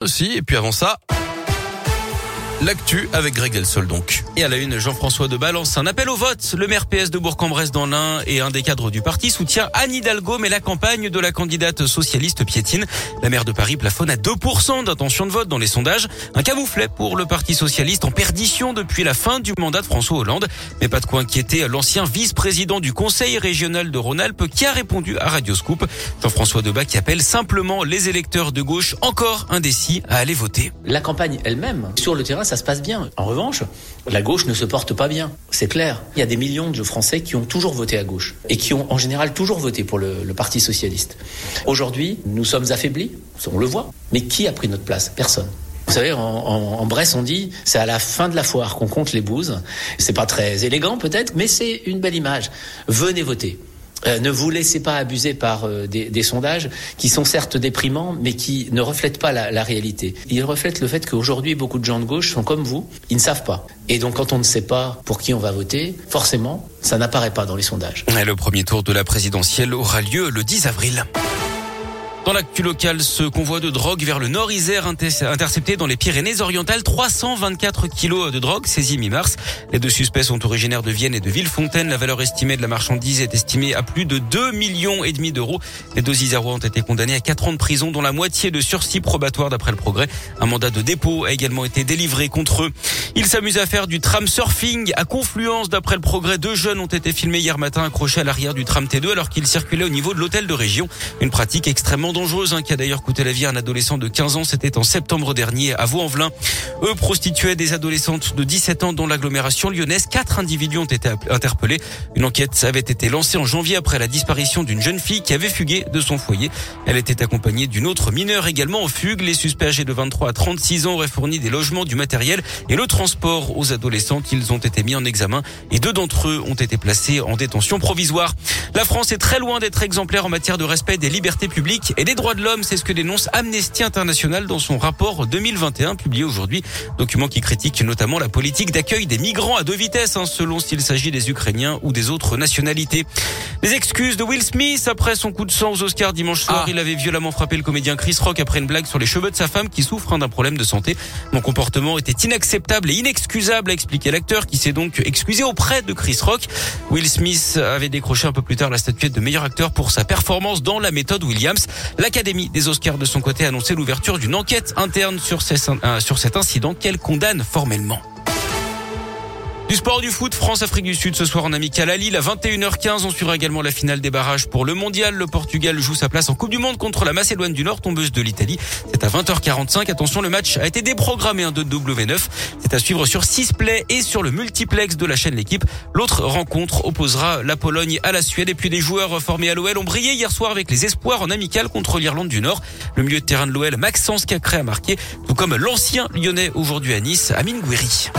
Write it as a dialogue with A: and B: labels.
A: aussi. Et puis avant ça, L'actu avec Greg Delsol donc. Et à la une, Jean-François de Balance, un appel au vote. Le maire PS de Bourg-en-Bresse dans l'Ain et un des cadres du parti soutient Anne Hidalgo, mais la campagne de la candidate socialiste piétine. La maire de Paris plafonne à 2% d'intention de vote dans les sondages. Un camouflet pour le parti socialiste en perdition depuis la fin du mandat de François Hollande. Mais pas de quoi inquiéter l'ancien vice-président du conseil régional de Rhône-Alpes qui a répondu à Radio Scoop. Jean-François Debat qui appelle simplement les électeurs de gauche encore indécis à aller voter.
B: La campagne elle-même, sur le terrain, ça se passe bien. En revanche, la gauche ne se porte pas bien. C'est clair. Il y a des millions de Français qui ont toujours voté à gauche et qui ont en général toujours voté pour le, Parti socialiste. Aujourd'hui, nous sommes affaiblis, on le voit. Mais qui a pris notre place? Personne. Vous savez, en, en, en, Bresse, on dit, c'est à la fin de la foire qu'on compte les bouses. C'est pas très élégant, peut-être, mais c'est une belle image. Venez voter. Euh, ne vous laissez pas abuser par euh, des, des, sondages qui sont certes déprimants, mais qui ne reflètent pas la, la réalité. Ils reflètent le fait qu'aujourd'hui, beaucoup de gens de gauche sont comme vous, ils ne savent pas. Et donc, quand on ne sait pas pour qui on va voter, forcément, ça n'apparaît pas dans les sondages.
A: Le premier tour de la présidentielle aura lieu le 10 avril. Dans l'actu locale, ce convoi de drogue vers le nord Isère intercepté dans les Pyrénées-Orientales, 324 kilos de drogue saisis mi-mars. Les deux suspects sont originaires de Vienne et de Villefontaine. La valeur estimée de la marchandise est estimée à plus de 2 millions et demi d'euros. Les deux Isérois ont été condamnés à 4 ans de prison, dont la moitié de sursis probatoire d'après le progrès. Un mandat de dépôt a également été délivré contre eux. Ils s'amusent à faire du tram surfing à Confluence. D'après le progrès, deux jeunes ont été filmés hier matin accrochés à l'arrière du tram T2 alors qu'ils circulaient au niveau de l'hôtel de région. Une pratique extrêmement dangereuse hein, qui a d'ailleurs coûté la vie à un adolescent de 15 ans. C'était en septembre dernier à Vaux-en-Velin. Eux prostituaient des adolescentes de 17 ans dans l'agglomération lyonnaise. Quatre individus ont été interpellés. Une enquête avait été lancée en janvier après la disparition d'une jeune fille qui avait fugué de son foyer. Elle était accompagnée d'une autre mineure également en fugue. Les suspects âgés de 23 à 36 ans auraient fourni des logements, du matériel et le transport aux adolescents. Ils ont été mis en examen et deux d'entre eux ont été placés en détention provisoire. La France est très loin d'être exemplaire en matière de respect des libertés publiques et des droits de l'homme. C'est ce que dénonce Amnesty International dans son rapport 2021 publié aujourd'hui. Document qui critique notamment la politique d'accueil des migrants à deux vitesses, hein, selon s'il s'agit des Ukrainiens ou des autres nationalités. Les excuses de Will Smith après son coup de sang aux Oscars dimanche soir. Ah. Il avait violemment frappé le comédien Chris Rock après une blague sur les cheveux de sa femme qui souffre hein, d'un problème de santé. Mon comportement était inacceptable et inexcusable, a expliqué l'acteur qui s'est donc excusé auprès de Chris Rock. Will Smith avait décroché un peu plus tard la statuette de meilleur acteur pour sa performance dans la méthode Williams. L'Académie des Oscars de son côté a annoncé l'ouverture d'une enquête interne sur, euh, cet incident qu'elle condamne formellement. Du sport du foot, France-Afrique du Sud ce soir en amical à Lille à 21h15. On suivra également la finale des barrages pour le mondial. Le Portugal joue sa place en Coupe du Monde contre la Macédoine du Nord, tombeuse de l'Italie. C'est à 20h45. Attention, le match a été déprogrammé de W9. C'est à suivre sur 6 play et sur le multiplex de la chaîne L'équipe. L'autre rencontre opposera la Pologne à la Suède. Et puis des joueurs formés à l'OL ont brillé hier soir avec les espoirs en amical contre l'Irlande du Nord. Le milieu de terrain de l'OL, Maxence Cacré a marqué, tout comme l'ancien lyonnais aujourd'hui à Nice, Amine Gouiri.